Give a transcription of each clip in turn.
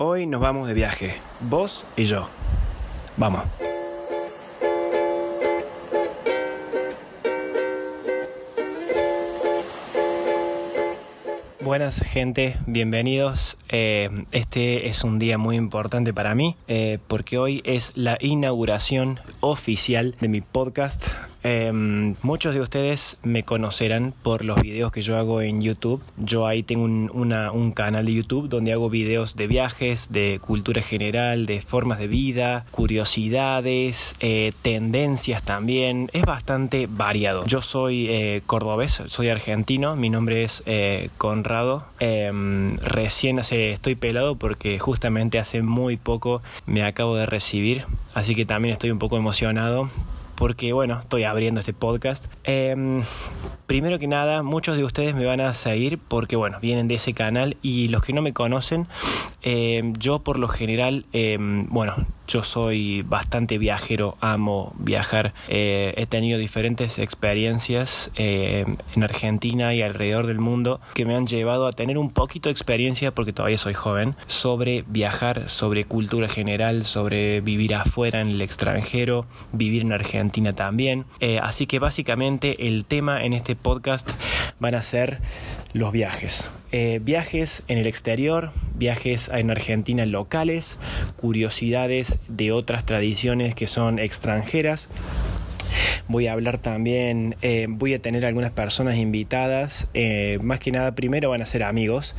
Hoy nos vamos de viaje, vos y yo. Vamos. Buenas gente, bienvenidos. Eh, este es un día muy importante para mí eh, porque hoy es la inauguración oficial de mi podcast Em, muchos de ustedes me conocerán por los videos que yo hago en YouTube. Yo ahí tengo un, canal de YouTube donde hago videos de viajes, de cultura general, de formas de vida, curiosidades, eh, tendencias también. Es bastante variado. Yo soy eh, cordobés, soy argentino, mi nombre es eh, Conrado. Em, recién hace, estoy pelado porque justamente hace muy poco me acabo de recibir, así que también estoy un poco emocionado porque bueno, estoy abriendo este podcast. Em, primero que nada, muchos de ustedes me van a seguir porque bueno, vienen de ese canal y los que no me conocen, em, yo por lo general, em, bueno, yo soy bastante viajero, amo viajar. Eh, he tenido diferentes experiencias eh, en Argentina y alrededor del mundo que me han llevado a tener un poquito de experiencia, porque todavía soy joven, sobre viajar, sobre cultura general, sobre vivir afuera en el extranjero, vivir en Argentina también. Eh, así que básicamente el tema en este podcast van a ser los viajes. Viajes en el exterior, viajes en Argentina locales, curiosidades de otras tradiciones que son extranjeras Voy a hablar también, eh, voy a tener algunas personas invitadas. Eh, más que nada, primero van a ser amigos,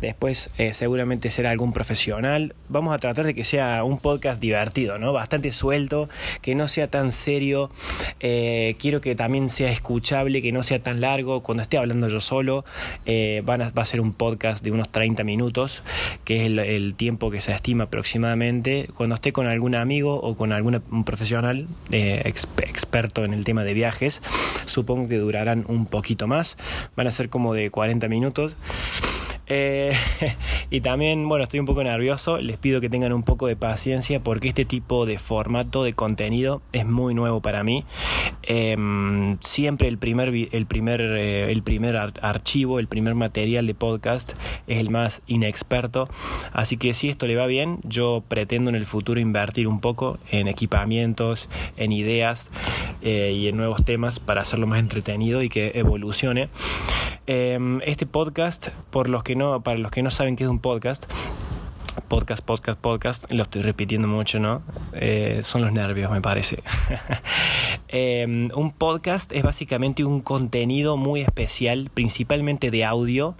después eh, seguramente será algún profesional. Vamos a tratar de que sea un podcast divertido, ¿no? Bastante suelto, que no sea tan serio. quiero que también sea escuchable, que no sea tan largo. Cuando esté hablando yo solo, va a ser un podcast de unos 30 minutos, que es el, tiempo que se estima aproximadamente. Cuando esté con algún amigo o con algún profesional experto, en el tema de viajes. Supongo que durarán un poquito más. Van a ser como de 40 minutos. Eh, y también, bueno, estoy un poco nervioso, les pido que tengan un poco de paciencia porque este tipo de formato de contenido es muy nuevo para mí. Em, siempre el primer, el primer, eh, el primer archivo, el primer material de podcast es el más inexperto. Así que si esto le va bien, yo pretendo en el futuro invertir un poco en equipamientos, en ideas eh, y en nuevos temas para hacerlo más entretenido y que evolucione. Em, este podcast, por los que no, para los que no saben qué es un podcast, podcast, podcast, podcast, lo estoy repitiendo mucho, ¿no? Eh, son los nervios, me parece. Em, un podcast es básicamente un contenido muy especial, principalmente de audio,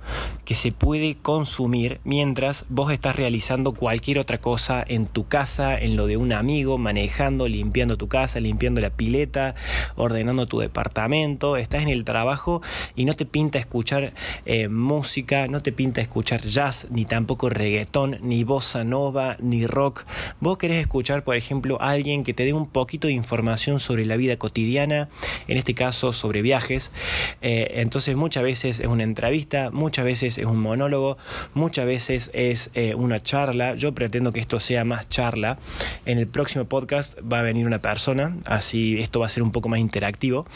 que se puede consumir mientras vos estás realizando cualquier otra cosa en tu casa, en lo de un amigo, manejando, limpiando tu casa, limpiando la pileta, ordenando tu departamento, estás en el trabajo y no te pinta escuchar eh, música, no te pinta escuchar jazz, ni tampoco reggaetón, ni bossa nova, ni rock. Vos querés escuchar, por ejemplo, a alguien que te dé un poquito de información sobre la vida cotidiana, en este caso sobre viajes. Eh, entonces muchas veces es una entrevista, muchas veces es un monólogo, muchas veces es eh, una charla. Yo pretendo que esto sea más charla. En el próximo podcast va a venir una persona, así esto va a ser un poco más interactivo.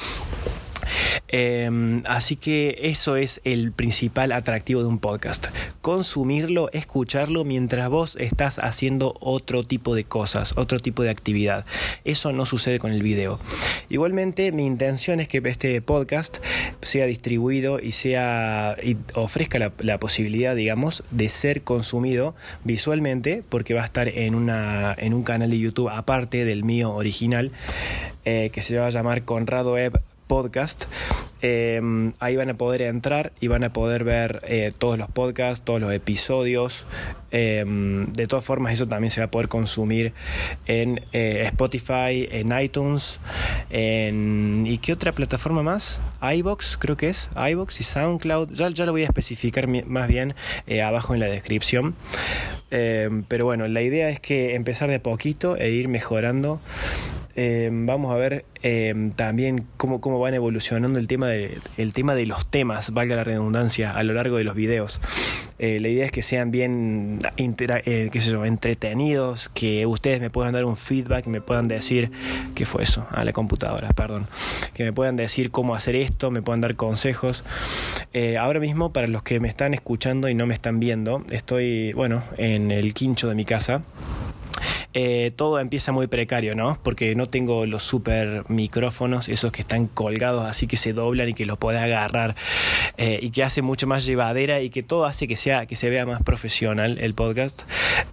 Em, así que eso es el principal atractivo de un podcast. Consumirlo, escucharlo mientras vos estás haciendo otro tipo de cosas, otro tipo de actividad. Eso no sucede con el video. Igualmente, mi intención es que este podcast sea distribuido y sea y ofrezca la, posibilidad, digamos, de ser consumido visualmente, porque va a estar en, una, en un canal de YouTube aparte del mío original, eh, que se va a llamar Conrado Eb podcast. Em, ahí van a poder entrar y van a poder ver eh, todos los podcasts, todos los episodios. Em, de todas formas, eso también se va a poder consumir en eh, Spotify, en iTunes, en... ¿y qué otra plataforma más? iBox, creo que es, iBox y SoundCloud. Ya, ya lo voy a especificar más bien eh, abajo en la descripción. Em, pero bueno, la idea es que empezar de poquito e ir mejorando eh, vamos a ver eh, también cómo, cómo van evolucionando el tema, de, el tema de los temas, valga la redundancia, a lo largo de los videos. Eh, la idea es que sean bien eh, qué sé yo, entretenidos, que ustedes me puedan dar un feedback, me puedan decir, ¿qué fue eso? A la computadora, perdón. Que me puedan decir cómo hacer esto, me puedan dar consejos. Eh, ahora mismo, para los que me están escuchando y no me están viendo, estoy, bueno, en el quincho de mi casa. Eh, todo empieza muy precario, ¿no? Porque no tengo los super micrófonos, esos que están colgados así que se doblan y que los puedes agarrar eh, y que hace mucho más llevadera y que todo hace que sea que se vea más profesional el podcast.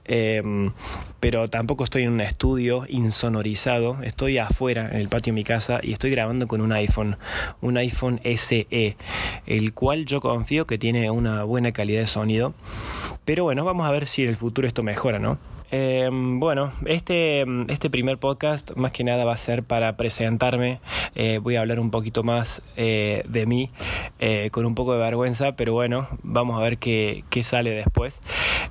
Em, pero tampoco estoy en un estudio insonorizado, estoy afuera en el patio de mi casa y estoy grabando con un iPhone, un iPhone SE, el cual yo confío que tiene una buena calidad de sonido. Pero bueno, vamos a ver si en el futuro esto mejora, ¿no? Em, bueno, este, este primer podcast más que nada va a ser para presentarme. Eh, voy a hablar un poquito más eh, de mí, eh, con un poco de vergüenza, pero bueno, vamos a ver qué, qué sale después.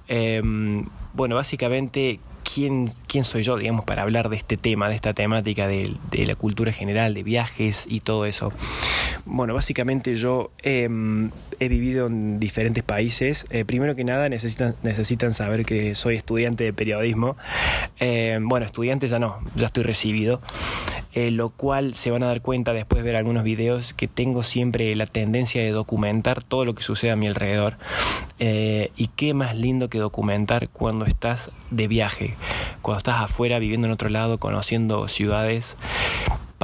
Em, bueno, básicamente quién, quién soy yo, digamos, para hablar de este tema, de esta temática de, la cultura general, de viajes y todo eso. Bueno, básicamente yo em, he vivido en diferentes países. Eh, primero que nada necesitan, necesitan saber que soy estudiante de periodismo. Em, bueno, estudiante ya no, ya estoy recibido. Eh, lo cual se van a dar cuenta después de ver algunos videos que tengo siempre la tendencia de documentar todo lo que sucede a mi alrededor. Eh, y qué más lindo que documentar cuando estás de viaje, cuando estás afuera viviendo en otro lado, conociendo ciudades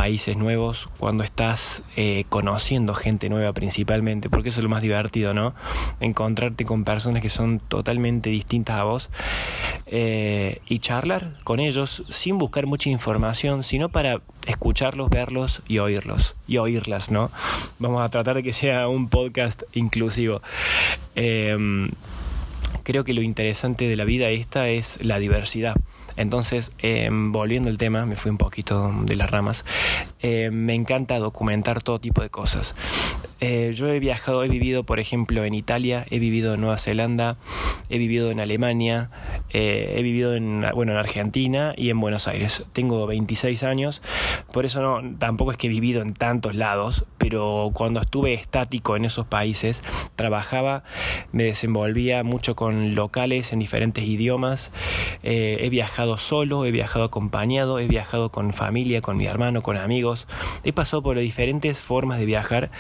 países nuevos, cuando estás eh, conociendo gente nueva principalmente, porque eso es lo más divertido, ¿no? Encontrarte con personas que son totalmente distintas a vos eh, y charlar con ellos sin buscar mucha información, sino para escucharlos, verlos y oírlos, y oírlas, ¿no? Vamos a tratar de que sea un podcast inclusivo. Em, creo que lo interesante de la vida esta es la diversidad. Entonces, em, volviendo al tema, me fui un poquito de las ramas, em, me encanta documentar todo tipo de cosas. Eh, yo he viajado, he vivido, por ejemplo, en Italia, he vivido en Nueva Zelanda, he vivido en Alemania, eh, he vivido en, bueno, en Argentina y en Buenos Aires. Tengo 26 años, por eso no, tampoco es que he vivido en tantos lados, pero cuando estuve estático en esos países, trabajaba, me desenvolvía mucho con locales en diferentes idiomas, eh, he viajado solo, he viajado acompañado, he viajado con familia, con mi hermano, con amigos, he pasado por diferentes formas de viajar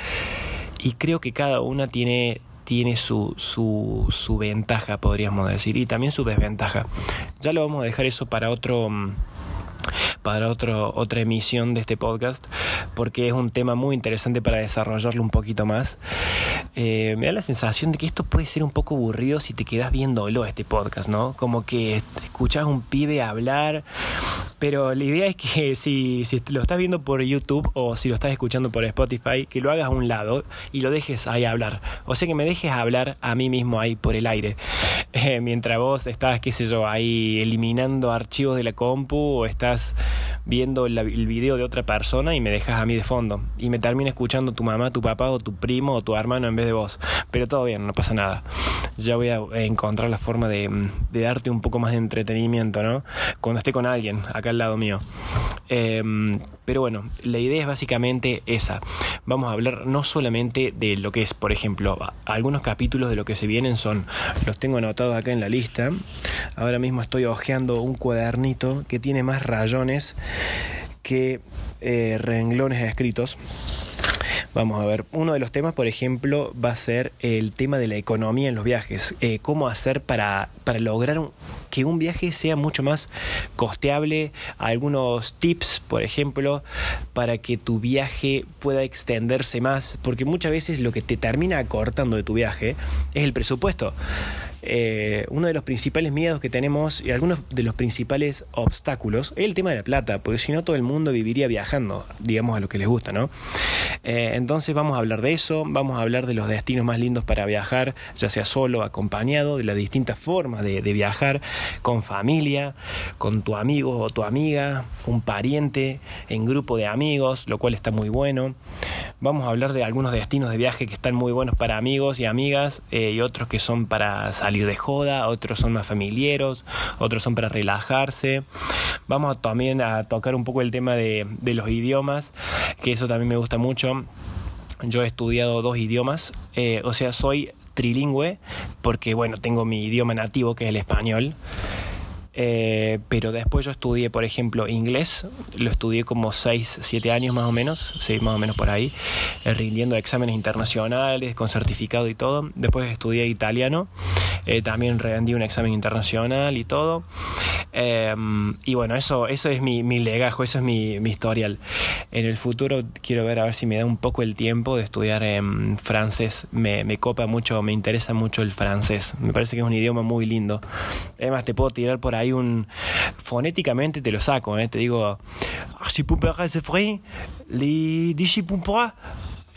y creo que cada una tiene tiene su, su, su ventaja, podríamos decir, y también su desventaja. Ya lo vamos a dejar eso para otro mm, para otro, otra emisión de este podcast, porque es un tema muy interesante para desarrollarlo un poquito más. Eh, me da la sensación de que esto puede ser un poco aburrido si te quedas viéndolo este podcast, ¿no? Como que escuchas un pibe hablar, pero la idea es que si, si lo estás viendo por YouTube o si lo estás escuchando por Spotify, que lo hagas a un lado y lo dejes ahí hablar. O sea que me dejes hablar a mí mismo ahí por el aire. Eh, mientras vos estás, qué sé yo, ahí eliminando archivos de la compu o estás viendo el video de otra persona y me dejas a mí de fondo. Y me termina escuchando tu mamá, tu papá o tu primo o tu hermano en vez de vos. Pero todo bien, no pasa nada. Ya voy a encontrar la forma de, darte un poco más de entretenimiento, ¿no? Cuando esté con alguien acá al lado mío. Em, pero bueno, la idea es básicamente esa. Vamos a hablar no solamente de lo que es, por ejemplo, algunos capítulos de lo que se vienen son, los tengo anotados acá en la lista. Ahora mismo estoy hojeando un cuadernito que tiene más rayones que eh, renglones escritos. Vamos a ver, uno de los temas, por ejemplo, va a ser el tema de la economía en los viajes. Eh, cómo hacer para, para lograr que un viaje sea mucho más costeable. Algunos tips, por ejemplo, para que tu viaje pueda extenderse más. Porque muchas veces lo que te termina acortando de tu viaje es el presupuesto. Eh, uno de los principales miedos que tenemos y algunos de los principales obstáculos es el tema de la plata, porque si no todo el mundo viviría viajando, digamos a lo que les gusta, ¿no? Eh, entonces vamos a hablar de eso, vamos a hablar de los destinos más lindos para viajar, ya sea solo, acompañado, de las distintas formas de, viajar, con familia, con tu amigo o tu amiga, un pariente, en grupo de amigos, lo cual está muy bueno. Vamos a hablar de algunos destinos de viaje que están muy buenos para amigos y amigas eh, y otros que son para salir de joda, otros son más familiares, otros son para relajarse. Vamos también a tocar un poco el tema de, los idiomas, que eso también me gusta mucho. Yo he estudiado dos idiomas, eh, o sea, soy trilingüe, porque bueno, tengo mi idioma nativo que es el español. Eh, pero después yo estudié, por ejemplo, inglés, lo estudié como 6, 7 años más o menos, sí, más o menos por ahí, eh, rindiendo exámenes internacionales, con certificado y todo. Después estudié italiano, eh, también rendí un examen internacional y todo. y bueno, eso, eso es mi, mi legajo, eso es mi, mi, historial. En el futuro quiero ver a ver si me da un poco el tiempo de estudiar en francés. Me, me copa mucho, me interesa mucho el francés. Me parece que es un idioma muy lindo. Además, te puedo tirar por ahí hay un fonéticamente te lo saco, ¿eh? te digo c'est vrai, les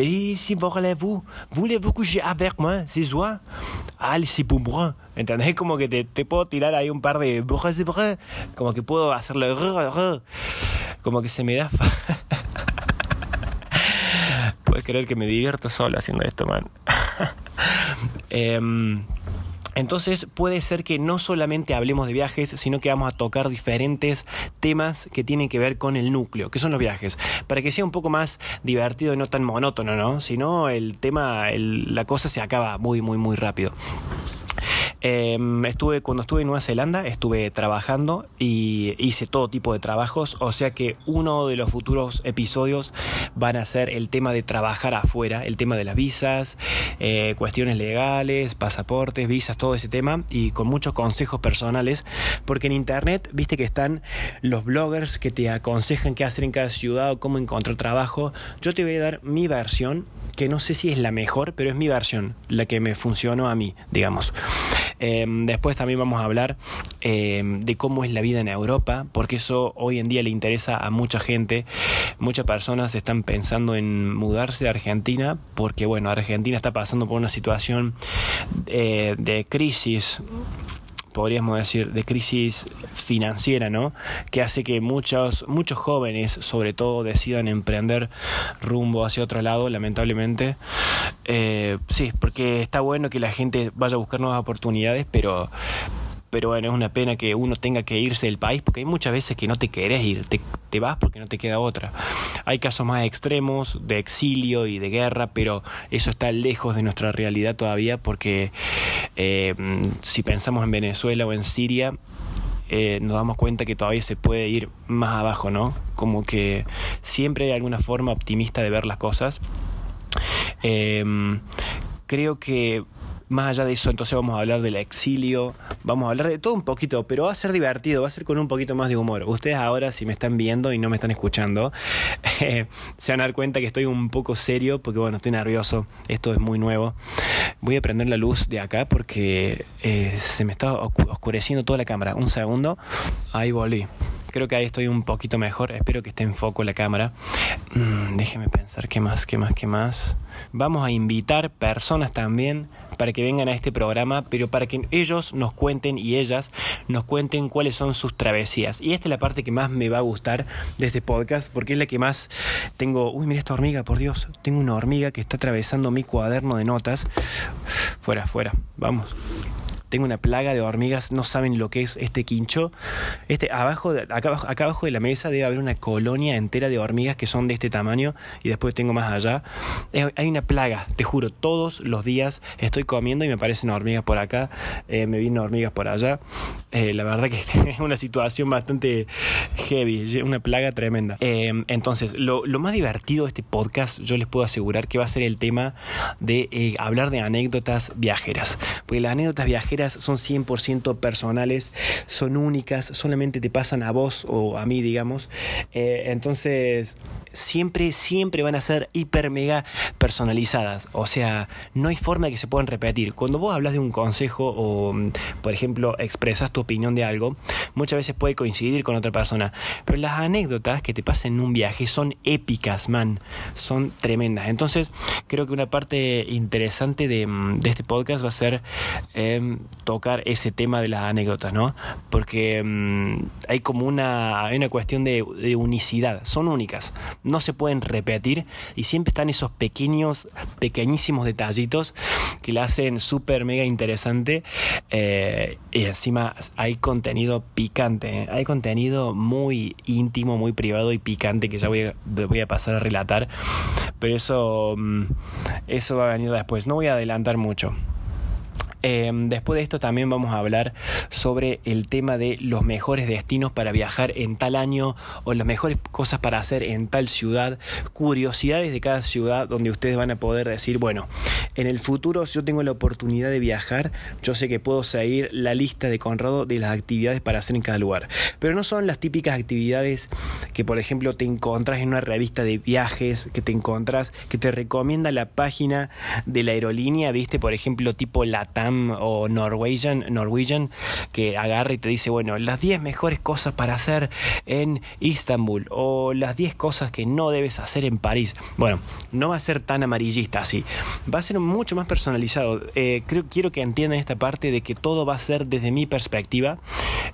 Et si voulez-vous, voulez-vous coucher avec moi ce soir? Ah, c'est pour. ¿Entendés? Como que te, te, puedo tirar ahí un par de como que puedo hacerlo como que se me da Puedes creer que me divierto solo haciendo esto, man. eh, entonces puede ser que no solamente hablemos de viajes, sino que vamos a tocar diferentes temas que tienen que ver con el núcleo, que son los viajes, para que sea un poco más divertido y no tan monótono, ¿no? Si no, el tema, la cosa se acaba muy, muy, muy rápido. Em, estuve, cuando estuve en Nueva Zelanda, estuve trabajando y hice todo tipo de trabajos, o sea que uno de los futuros episodios van a ser el tema de trabajar afuera, el tema de las visas, eh, cuestiones legales, pasaportes, visas, todo ese tema, y con muchos consejos personales, porque en internet, viste que están los bloggers que te aconsejan qué hacer en cada ciudad o cómo encontrar trabajo. Yo te voy a dar mi versión, que no sé si es la mejor, pero es mi versión, la que me funcionó a mí, digamos. Em, después también vamos a hablar em, de cómo es la vida en Europa, porque eso hoy en día le interesa a mucha gente. Muchas personas están pensando en mudarse de Argentina, porque bueno, Argentina está pasando por una situación eh, de crisis podríamos decir, de crisis financiera, ¿no? Que hace que muchos, muchos jóvenes, sobre todo, decidan emprender rumbo hacia otro lado, lamentablemente. Eh, sí, porque está bueno que la gente vaya a buscar nuevas oportunidades, pero pero bueno, es una pena que uno tenga que irse del país porque hay muchas veces que no te querés ir, te, vas porque no te queda otra. Hay casos más extremos de exilio y de guerra, pero eso está lejos de nuestra realidad todavía porque eh, si pensamos en Venezuela o en Siria, eh, nos damos cuenta que todavía se puede ir más abajo, ¿no? Como que siempre hay alguna forma optimista de ver las cosas. Eh, creo que más allá de eso, entonces vamos a hablar del exilio, vamos a hablar de todo un poquito, pero va a ser divertido, va a ser con un poquito más de humor. Ustedes ahora, si me están viendo y no me están escuchando, se van a dar cuenta que estoy un poco serio porque, bueno, estoy nervioso, esto es muy nuevo. Voy a prender la luz de acá porque eh, se me está oscureciendo toda la cámara. Un segundo, ahí volví. Creo que ahí estoy un poquito mejor. Espero que esté en foco la cámara. Mm, déjeme pensar qué más, qué más, qué más. Vamos a invitar personas también para que vengan a este programa, pero para que ellos nos cuenten y ellas nos cuenten cuáles son sus travesías. Y esta es la parte que más me va a gustar de este podcast, porque es la que más tengo. Uy, mira esta hormiga, por Dios. Tengo una hormiga que está atravesando mi cuaderno de notas. Fuera, fuera. Vamos tengo una plaga de hormigas, no saben lo que es este quincho. Este, abajo, acá, abajo de la mesa debe haber una colonia entera de hormigas que son de este tamaño y después tengo más allá. hay una plaga, te juro, todos los días estoy comiendo y me aparecen hormigas por acá, eh, me vienen hormigas por allá. Eh, la verdad que es una situación bastante heavy, una plaga tremenda. Eh, entonces, lo, lo, más divertido de este podcast, yo les puedo asegurar que va a ser el tema de hablar de anécdotas viajeras. Porque las anécdotas viajeras son 100% personales, son únicas, solamente te pasan a vos o a mí, digamos. Eh, entonces, siempre, siempre van a ser hiper mega personalizadas. O sea, no hay forma de que se puedan repetir. Cuando vos hablas de un consejo o, por ejemplo, expresas tu opinión de algo, muchas veces puede coincidir con otra persona. Pero las anécdotas que te pasan en un viaje son épicas, man. Son tremendas. Entonces, creo que una parte interesante de, este podcast va a ser em, tocar ese tema de las anécdotas, ¿no? Porque mm, hay como una, hay una cuestión de, unicidad, son únicas, no se pueden repetir y siempre están esos pequeños, pequeñísimos detallitos que la hacen súper mega interesante eh, y encima hay contenido picante, ¿eh? hay contenido muy íntimo, muy privado y picante que ya voy a, voy a pasar a relatar, pero eso, mm, eso va a venir después, no voy a adelantar mucho. Em, después de esto también vamos a hablar sobre el tema de los mejores destinos para viajar en tal año o las mejores cosas para hacer en tal ciudad, curiosidades de cada ciudad donde ustedes van a poder decir, bueno, en el futuro si yo tengo la oportunidad de viajar, yo sé que puedo seguir la lista de Conrado de las actividades para hacer en cada lugar. Pero no son las típicas actividades que por ejemplo te encontrás en una revista de viajes, que te encontrás, que te recomienda la página de la aerolínea, viste, por ejemplo, tipo Latam o Norwegian, Norwegian que agarra y te dice, bueno, las 10 mejores cosas para hacer en Istambul o las 10 cosas que no debes hacer en París. Bueno, no va a ser tan amarillista así, va a ser mucho más personalizado. Eh, creo, quiero que entiendan esta parte de que todo va a ser desde mi perspectiva.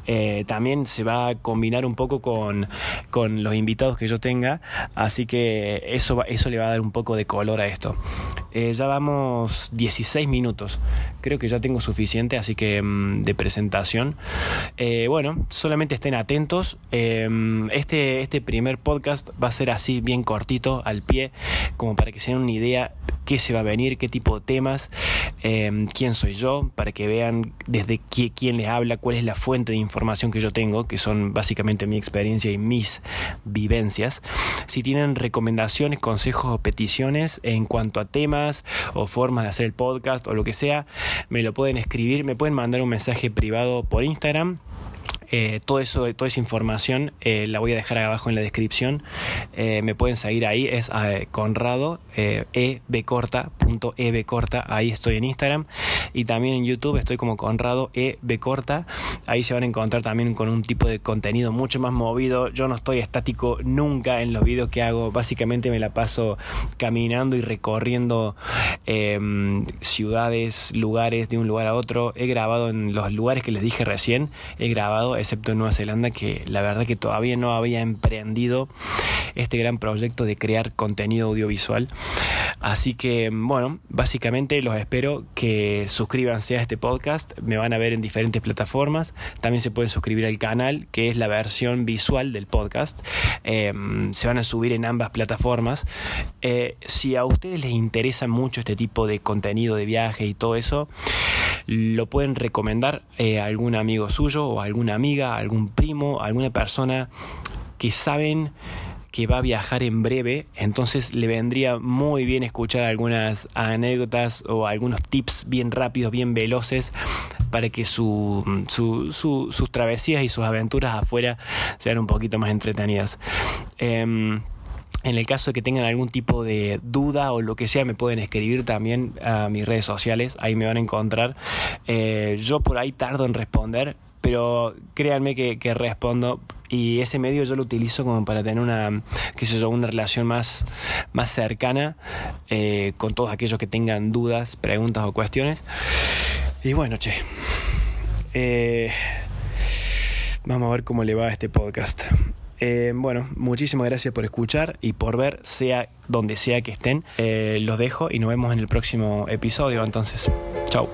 Eh, también se va a combinar un poco con, con los invitados que yo tenga, así que eso, eso le va a dar un poco de color a esto. Eh, ya vamos 16 minutos. Creo que ya tengo suficiente, así que mm, de presentación. Eh, bueno, solamente estén atentos. Em, este, este primer podcast va a ser así, bien cortito, al pie, como para que se den una idea qué se va a venir, qué tipo de temas, em, quién soy yo, para que vean desde quién les habla, cuál es la fuente de información que yo tengo, que son básicamente mi experiencia y mis vivencias. Si tienen recomendaciones, consejos o peticiones en cuanto a temas, o formas de hacer el podcast o lo que sea, me lo pueden escribir, me pueden mandar un mensaje privado por Instagram eh, todo eso, toda esa información eh, la voy a dejar abajo en la descripción. Eh, me pueden seguir ahí, es Conrado, ebcorta.ebcorta, ahí estoy en Instagram. Y también en YouTube estoy como Conrado ebcorta. Ahí se van a encontrar también con un tipo de contenido mucho más movido. Yo no estoy estático nunca en los videos que hago. Básicamente me la paso caminando y recorriendo em, ciudades, lugares de un lugar a otro. He grabado en los lugares que les dije recién. He grabado excepto en Nueva Zelanda, que la verdad que todavía no había emprendido este gran proyecto de crear contenido audiovisual. Así que, bueno, básicamente los espero que suscríbanse a este podcast. Me van a ver en diferentes plataformas. También se pueden suscribir al canal, que es la versión visual del podcast. Em, se van a subir en ambas plataformas. Eh, si a ustedes les interesa mucho este tipo de contenido de viaje y todo eso, lo pueden recomendar eh, a algún amigo suyo o a alguna amiga, algún primo, alguna persona que saben que va a viajar en breve, entonces le vendría muy bien escuchar algunas anécdotas o algunos tips bien rápidos, bien veloces para que su, sus travesías y sus aventuras afuera sean un poquito más entretenidas. Em, en el caso de que tengan algún tipo de duda o lo que sea, me pueden escribir también a mis redes sociales, ahí me van a encontrar. Eh, yo por ahí tardo en responder, pero créanme que, respondo y ese medio yo lo utilizo como para tener una, qué sé yo, una relación más, más cercana eh, con todos aquellos que tengan dudas, preguntas o cuestiones. Y bueno, che, eh, vamos a ver cómo le va a este podcast. Eh, bueno, muchísimas gracias por escuchar y por ver, sea donde sea que estén. los dejo y nos vemos en el próximo episodio. Entonces, chao.